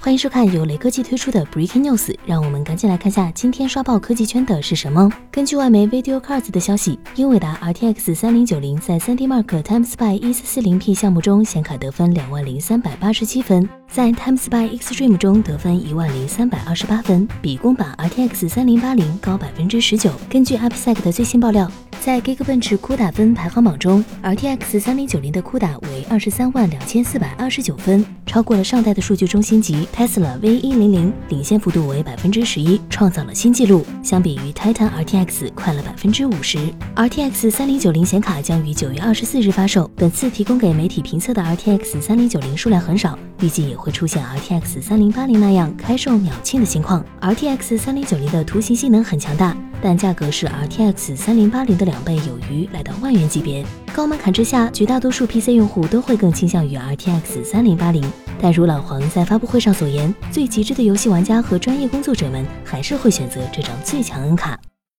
欢迎收看由雷科技推出的 Breaking News，让我们赶紧来看下今天刷爆科技圈的是什么。根据外媒 Video Cards 的消息，英伟达 RTX 3090在 3D Mark Time Spy 1440P 项目中显卡得分两万零三百八十七分，在 Time Spy Extreme 中得分一万零三百二十八分，比公版 RTX 3080高百分之十九。根据 AppSec 的最新爆料。在 Geekbench 酷打分排行榜中，RTX 3090的酷打为二十三万两千四百二十九分，超过了上代的数据中心级 Tesla V100，领先幅度为百分之十一，创造了新纪录。相比于 Titan RTX 快了百分之五十。RTX 3090显卡将于九月二十四日发售，本次提供给媒体评测的 RTX 3090数量很少，预计也会出现 RTX 3080那样开售秒罄的情况。RTX 3090的图形性能很强大。但价格是 RTX 三零八零的两倍有余，来到万元级别。高门槛之下，绝大多数 PC 用户都会更倾向于 RTX 三零八零。但如老黄在发布会上所言，最极致的游戏玩家和专业工作者们还是会选择这张最强 N 卡。